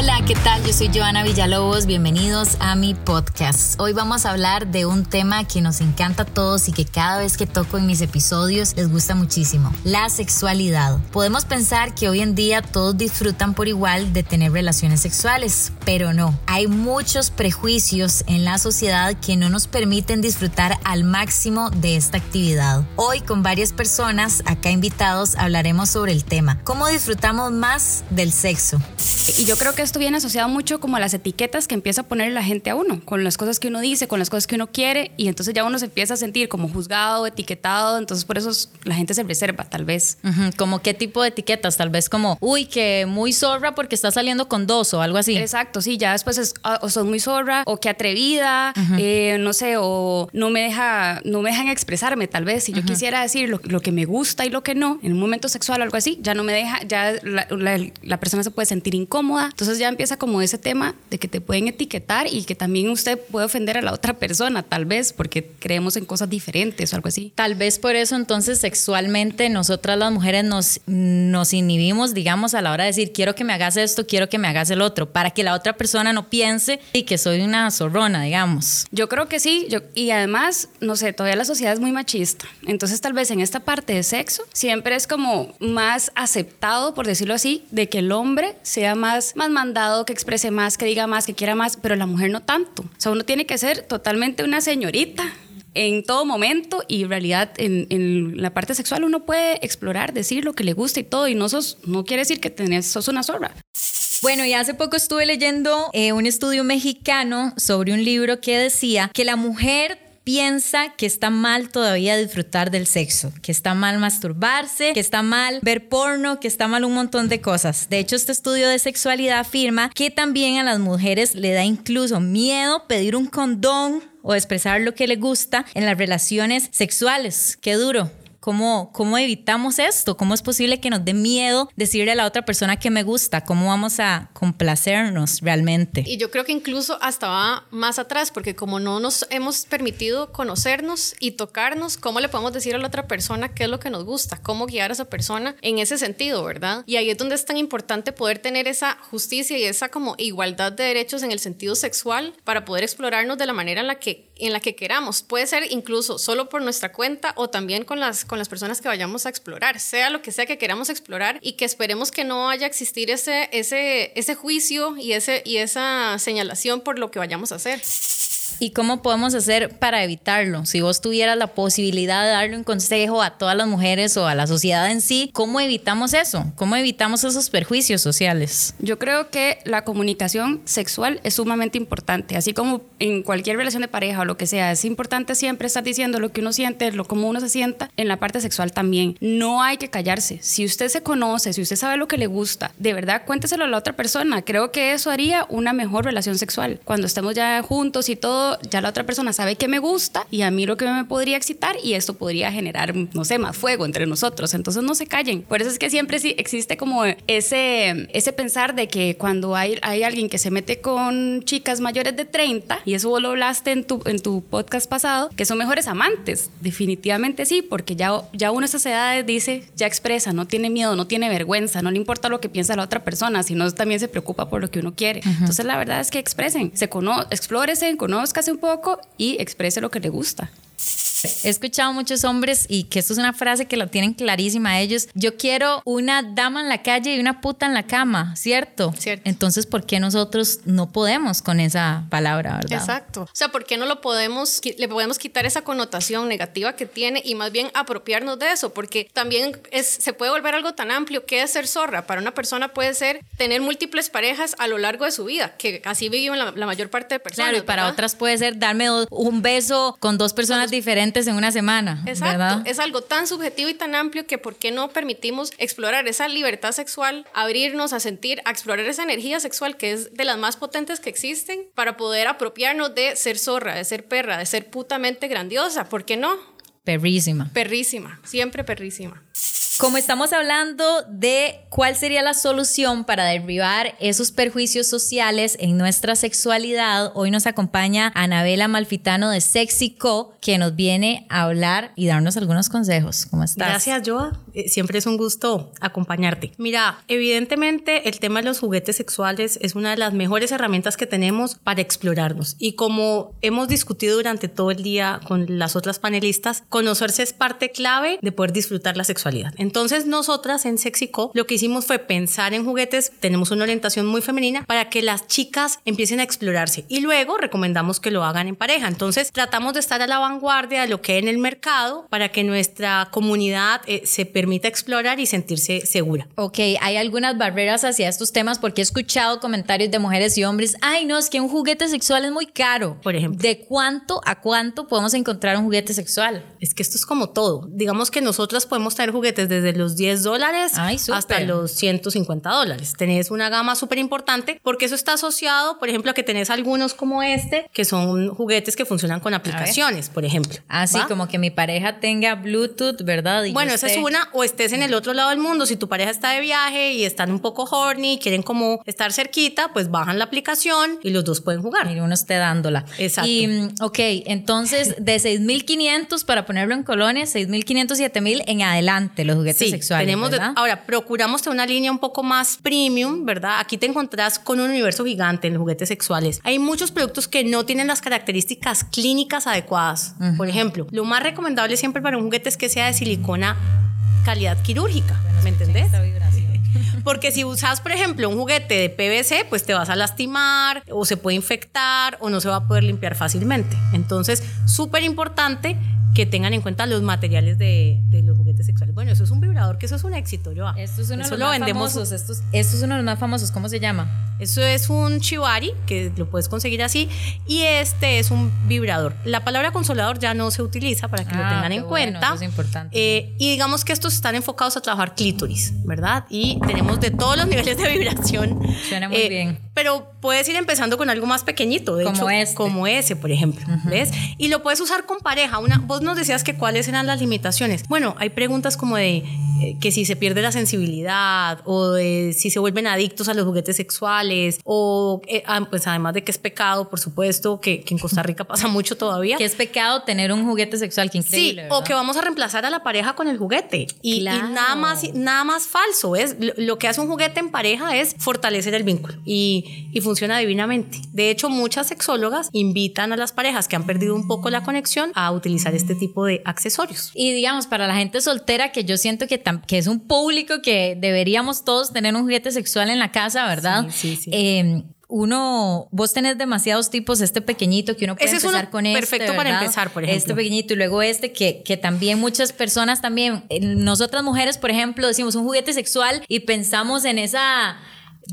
Hola, ¿qué tal? Yo soy Joana Villalobos, bienvenidos a mi podcast. Hoy vamos a hablar de un tema que nos encanta a todos y que cada vez que toco en mis episodios les gusta muchísimo, la sexualidad. Podemos pensar que hoy en día todos disfrutan por igual de tener relaciones sexuales, pero no. Hay muchos prejuicios en la sociedad que no nos permiten disfrutar al máximo de esta actividad. Hoy con varias personas acá invitados hablaremos sobre el tema, cómo disfrutamos más del sexo. Y yo creo que esto viene asociado mucho como a las etiquetas que empieza a poner la gente a uno, con las cosas que uno dice, con las cosas que uno quiere, y entonces ya uno se empieza a sentir como juzgado, etiquetado, entonces por eso la gente se reserva, tal vez. Como qué tipo de etiquetas, tal vez como, uy, que muy zorra porque está saliendo con dos o algo así. Exacto, sí, ya después es, ah, o sos muy zorra, o que atrevida, eh, no sé, o no me, deja, no me dejan expresarme, tal vez, si yo quisiera decir lo, lo, que me gusta y lo que no, en un momento sexual o algo así, ya no me deja, ya la, la persona se puede sentir incómoda, entonces ya empieza como ese tema de que te pueden etiquetar y que también usted puede ofender a la otra persona, tal vez, porque creemos en cosas diferentes o algo así. Tal vez por eso entonces sexualmente nosotras las mujeres nos, nos inhibimos, digamos, a la hora de decir, quiero que me hagas esto, quiero que me hagas el otro, para que la otra persona no piense y que soy una zorrona, digamos. Yo creo que sí, yo, y además, no sé, todavía la sociedad es muy machista, entonces tal vez en esta parte de sexo siempre es como más aceptado, por decirlo así, de que el hombre sea más, más mandado, que exprese más, que diga más, que quiera más, pero la mujer no tanto. O sea, uno tiene que ser totalmente una señorita en todo momento y en realidad en, la parte sexual uno puede explorar, decir lo que le gusta y todo y no, sos, no quiere decir que tenés, sos una zorra. Bueno, y hace poco estuve leyendo eh, un estudio mexicano sobre un libro que decía que la mujer piensa que está mal todavía disfrutar del sexo, que está mal masturbarse, que está mal ver porno, que está mal un montón de cosas. De hecho, este estudio de sexualidad afirma que también a las mujeres le da incluso miedo pedir un condón o expresar lo que le gusta en las relaciones sexuales. Qué duro. ¿Cómo, ¿Cómo evitamos esto? ¿Cómo es posible que nos dé miedo decirle a la otra persona que me gusta? ¿Cómo vamos a complacernos realmente? Y yo creo que incluso hasta va más atrás, porque como no nos hemos permitido conocernos y tocarnos, ¿cómo le podemos decir a la otra persona qué es lo que nos gusta? ¿Cómo guiar a esa persona en ese sentido, verdad? Y ahí es donde es tan importante poder tener esa justicia y esa como igualdad de derechos en el sentido sexual para poder explorarnos de la manera en la que, en la que queramos. Puede ser incluso solo por nuestra cuenta o también con las con las personas que vayamos a explorar, sea lo que sea que queramos explorar y que esperemos que no haya existir ese, ese, ese juicio y, ese, y esa señalación por lo que vayamos a hacer. ¿Y cómo podemos hacer para evitarlo? Si vos tuvieras la posibilidad de darle un consejo a todas las mujeres o a la sociedad en sí, ¿cómo evitamos eso? ¿Cómo evitamos esos perjuicios sociales? Yo creo que la comunicación sexual es sumamente importante, así como en cualquier relación de pareja o lo que sea, es importante siempre estar diciendo lo que uno siente, lo como uno se sienta, en la parte sexual también. No hay que callarse. Si usted se conoce, si usted sabe lo que le gusta, de verdad cuénteselo a la otra persona. Creo que eso haría una mejor relación sexual. Cuando estemos ya juntos y todo, ya la otra persona sabe que me gusta y a mí lo que me podría excitar y esto podría generar, no sé, más fuego entre nosotros. Entonces no se callen. Por eso es que siempre sí existe como ese, ese pensar de que cuando hay, hay alguien que se mete con chicas mayores de 30, y eso vos lo hablaste en tu, en tu podcast pasado, que son mejores amantes. Definitivamente sí, porque ya, ya uno a esas edades dice, ya expresa, no tiene miedo, no tiene vergüenza, no le importa lo que piensa la otra persona, sino también se preocupa por lo que uno quiere. Entonces la verdad es que expresen, se cono explórese, conozcan un poco y exprese lo que le gusta. He escuchado a muchos hombres y que esto es una frase que la tienen clarísima ellos. Yo quiero una dama en la calle y una puta en la cama, ¿cierto? Cierto. Entonces, ¿por qué nosotros no podemos con esa palabra, verdad? Exacto. O sea, ¿por qué no lo podemos, le podemos quitar esa connotación negativa que tiene y más bien apropiarnos de eso? Porque también es, se puede volver algo tan amplio que es ser zorra. Para una persona puede ser tener múltiples parejas a lo largo de su vida, que así viven la, mayor parte de personas. Claro, y para otras puede ser darme un beso con dos personas diferentes en una semana. Exacto. Es algo tan subjetivo y tan amplio que ¿por qué no permitimos explorar esa libertad sexual, abrirnos a sentir, a explorar esa energía sexual que es de las más potentes que existen para poder apropiarnos de ser zorra, de ser perra, de ser putamente grandiosa? ¿Por qué no? Perrísima. Perrísima, siempre perrísima. Como estamos hablando de cuál sería la solución para derribar esos perjuicios sociales en nuestra sexualidad, hoy nos acompaña Anabela Malfitano de Sexico, que nos viene a hablar y darnos algunos consejos. ¿Cómo estás? Gracias, Joa. Eh, siempre es un gusto acompañarte. Mira, evidentemente el tema de los juguetes sexuales es una de las mejores herramientas que tenemos para explorarnos. Y como hemos discutido durante todo el día con las otras panelistas, conocerse es parte clave de poder disfrutar la sexualidad. Entonces, nosotras en Sexico lo que hicimos fue pensar en juguetes, tenemos una orientación muy femenina para que las chicas empiecen a explorarse y luego recomendamos que lo hagan en pareja. Entonces, tratamos de estar a la vanguardia de lo que hay en el mercado para que nuestra comunidad eh, se permita explorar y sentirse segura. Ok, hay algunas barreras hacia estos temas porque he escuchado comentarios de mujeres y hombres, ay no, es que un juguete sexual es muy caro. Por ejemplo. ¿De cuánto a cuánto podemos encontrar un juguete sexual? Es que esto es como todo. Digamos que nosotras podemos tener juguetes desde los 10 dólares hasta los 150 dólares. Tenés una gama súper importante porque eso está asociado, por ejemplo, a que tenés algunos como este, que son juguetes que funcionan con aplicaciones, por ejemplo. Así ah, como que mi pareja tenga Bluetooth, ¿verdad? bueno, esa es una, o estés en el otro lado del mundo. Si tu pareja está de viaje y están un poco horny, quieren como estar cerquita, pues bajan la aplicación y los dos pueden jugar. Y uno esté dándola. Exacto. Y, mm, ok, entonces de 6.500 para ponerlo en colonias, 6.500, 7.000 en adelante los juguetes sí, sexuales. Tenemos ahora, procuramos tener una línea un poco más premium, ¿verdad? Aquí te encontrás con un universo gigante en los juguetes sexuales. Hay muchos productos que no tienen las características clínicas adecuadas. Por ejemplo, lo más recomendable siempre para un juguete es que sea de silicona calidad quirúrgica, ¿me entendés? Porque si usas, por ejemplo, un juguete de PVC, pues te vas a lastimar o se puede infectar o no se va a poder limpiar fácilmente. Entonces, súper importante que tengan en cuenta los materiales de, de, los juguetes sexuales. Bueno, eso es un vibrador, que eso es un éxito, yo. Esto es uno de los más famosos. Esto es, esto es uno de los más famosos. ¿Cómo se llama? Eso es un chivari, que lo puedes conseguir así, y este es un vibrador. La palabra consolador ya no se utiliza para que lo ah, tengan en cuenta. Eso es importante. Eh, y digamos que estos están enfocados a trabajar clítoris, ¿verdad? Y tenemos de todos los niveles de vibración. Suena muy eh, bien. Pero puedes ir empezando con algo más pequeñito, de como hecho, este. como ese, por ejemplo, ¿ves? Y lo puedes usar con pareja. Una, vos nos decías que cuáles eran las limitaciones. Bueno, hay preguntas como de eh, que si se pierde la sensibilidad o de si se vuelven adictos a los juguetes sexuales o eh, pues además de que es pecado, por supuesto, que, en Costa Rica pasa mucho todavía. Que es pecado tener un juguete sexual, que increíble. Sí, o que vamos a reemplazar a la pareja con el juguete. Y, nada, más, nada más falso. Es, lo, que hace un juguete en pareja es fortalecer el vínculo y, y funciona divinamente. De hecho, muchas sexólogas invitan a las parejas que han perdido un poco la conexión a utilizar este tipo de accesorios. Y digamos, para la gente soltera, que yo siento que, que es un público que deberíamos todos tener un juguete sexual en la casa, ¿verdad? Sí, sí. Em, uno, vos tenés demasiados tipos, este pequeñito que uno puede empezar con este. Perfecto para empezar, por ejemplo. Este pequeñito y luego este que, que también muchas personas también, nosotras mujeres, por ejemplo, decimos un juguete sexual y pensamos en esa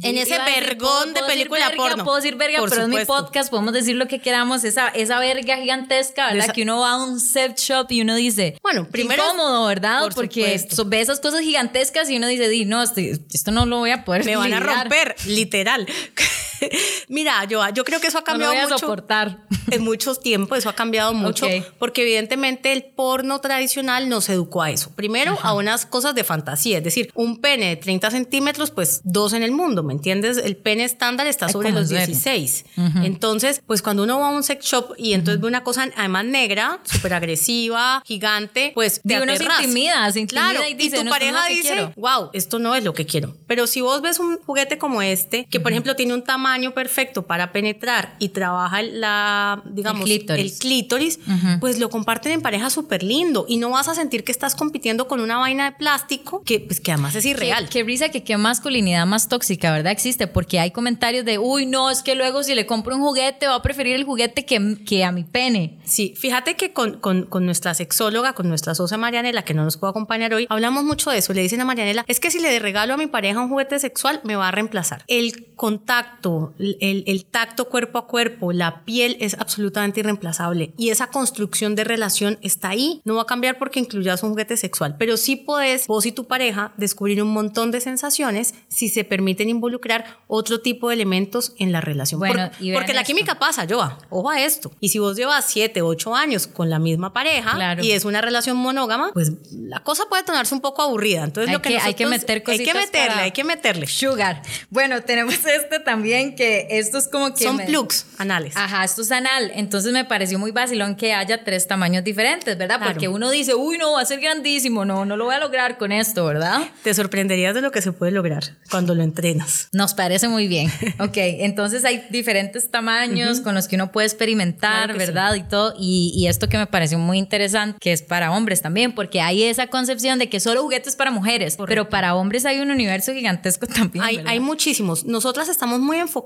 en ese vergón de película porno. Puedo decir verga, pero en mi podcast podemos decir lo que queramos. Esa, esa verga gigantesca, ¿verdad? Que uno va a un sex shop y uno dice. Bueno, primero. Incómodo, ¿verdad? Porque ve esas cosas gigantescas y uno dice, Di, no, este, esto no lo voy a poder Me van a romper, literal. Mira, yo, yo creo que eso ha cambiado no voy a soportar. en muchos tiempos, eso ha cambiado mucho, porque evidentemente el porno tradicional nos educó a eso. Primero, a unas cosas de fantasía, es decir, un pene de 30 centímetros, pues dos en el mundo, ¿me entiendes? El pene estándar está sobre los 16. Entonces, pues cuando uno va a un sex shop y entonces ve una cosa además negra, súper agresiva, gigante, pues te uno se intimida, se intimida claro, y, dice, tu pareja dice, wow, esto no es lo que quiero. Pero si vos ves un juguete como este, que por ejemplo tiene un tamaño perfecto para penetrar y trabaja la, digamos, el clítoris, pues lo comparten en pareja súper lindo y no vas a sentir que estás compitiendo con una vaina de plástico que, pues, que además es irreal. Qué, risa que qué masculinidad más tóxica, ¿verdad? Existe porque hay comentarios de, uy, no, es que luego si le compro un juguete va a preferir el juguete que, que a mi pene. Sí, fíjate que con, con, con nuestra sexóloga, con nuestra socia Marianela, que no nos puede acompañar hoy, hablamos mucho de eso. Le dicen a Marianela, es que si le regalo a mi pareja un juguete sexual, me va a reemplazar. El contacto tacto, el, el, tacto cuerpo a cuerpo, la piel es absolutamente irreemplazable y esa construcción de relación está ahí. No va a cambiar porque incluyas un juguete sexual, pero sí podés vos y tu pareja descubrir un montón de sensaciones si se permiten involucrar otro tipo de elementos en la relación. Bueno, porque la química pasa, Joa, ojo a esto. Y si vos llevas 7, 8 años con la misma pareja y es una relación monógama, pues la cosa puede tornarse un poco aburrida. Entonces hay lo que, que hay que meter cositas Hay que meterle, hay que meterle. Sugar. Bueno, tenemos este también que esto es como que son plugs anales. Ajá, esto es anal. Entonces me pareció muy vacilón que haya tres tamaños diferentes, ¿verdad? Porque uno dice, "Uy, no, va a ser grandísimo, no, no lo voy a lograr con esto, ¿verdad?" Te sorprenderías de lo que se puede lograr cuando lo entrenas. Nos parece muy bien. ok, entonces hay diferentes tamaños con los que uno puede experimentar, ¿verdad? Y todo. Y, y esto que me pareció muy interesante, que es para hombres también, porque hay esa concepción de que solo juguetes para mujeres, pero para hombres hay un universo gigantesco también. Hay, hay muchísimos. Nosotras estamos muy enfocadas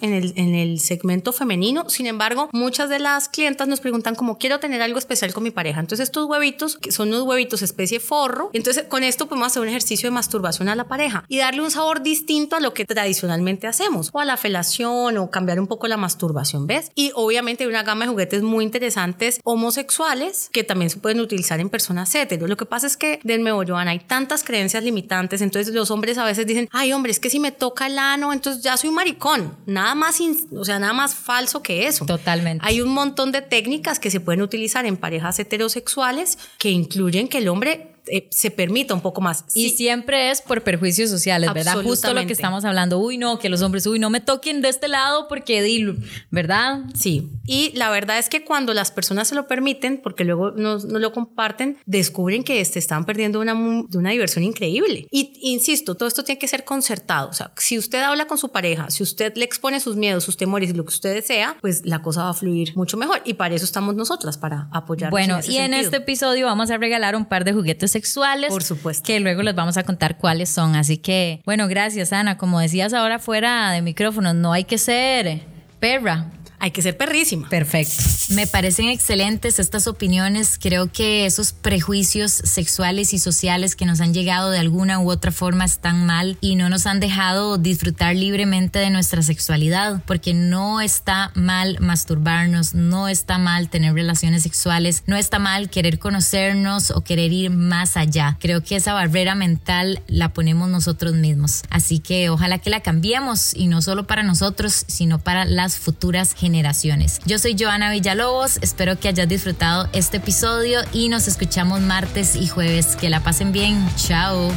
en el, en el segmento femenino, sin embargo, muchas de las clientas nos preguntan como quiero tener algo especial con mi pareja. Entonces estos huevitos, que son unos huevitos especie forro, entonces con esto podemos hacer un ejercicio de masturbación a la pareja y darle un sabor distinto a lo que tradicionalmente hacemos, o a la felación, o cambiar un poco la masturbación, ¿ves? Y obviamente hay una gama de juguetes muy interesantes homosexuales que también se pueden utilizar en personas hetero. Lo que pasa es que, de nuevo, Joana, hay tantas creencias limitantes, entonces los hombres a veces dicen, ay, hombre, es que si me toca el ano, entonces ya soy maricón. Nada más, o sea, nada más falso que eso. Totalmente. Hay un montón de técnicas que se pueden utilizar en parejas heterosexuales que incluyen que el hombre eh, se permita un poco más. Y siempre es por perjuicios sociales, ¿verdad? Justo lo que estamos hablando. Uy, no, que los hombres, uy, no me toquen de este lado porque, ¿verdad? Sí. Y la verdad es que cuando las personas se lo permiten, porque luego no, no lo comparten, descubren que este, están perdiendo una, de una diversión increíble. Y insisto, todo esto tiene que ser concertado. O sea, si usted habla con su pareja, si usted le expone sus miedos, sus temores y lo que usted desea, pues la cosa va a fluir mucho mejor. Y para eso estamos nosotras, para apoyar. Bueno, y en este episodio vamos a regalar un par de juguetes sexuales. Por supuesto. Que luego les vamos a contar cuáles son. Así que, bueno, gracias, Ana. Como decías ahora fuera de micrófono, no hay que ser perra hay que ser perrísima. Perfecto. Me parecen excelentes estas opiniones. Creo que esos prejuicios sexuales y sociales que nos han llegado de alguna u otra forma están mal y no nos han dejado disfrutar libremente de nuestra sexualidad, porque no está mal masturbarnos, no está mal tener relaciones sexuales, no está mal querer conocernos o querer ir más allá. Creo que esa barrera mental la ponemos nosotros mismos. Así que ojalá que la cambiemos y no solo para nosotros, sino para las futuras generaciones generaciones. Yo soy Joana Villalobos, espero que hayas disfrutado este episodio y nos escuchamos martes y jueves. Que la pasen bien, chao.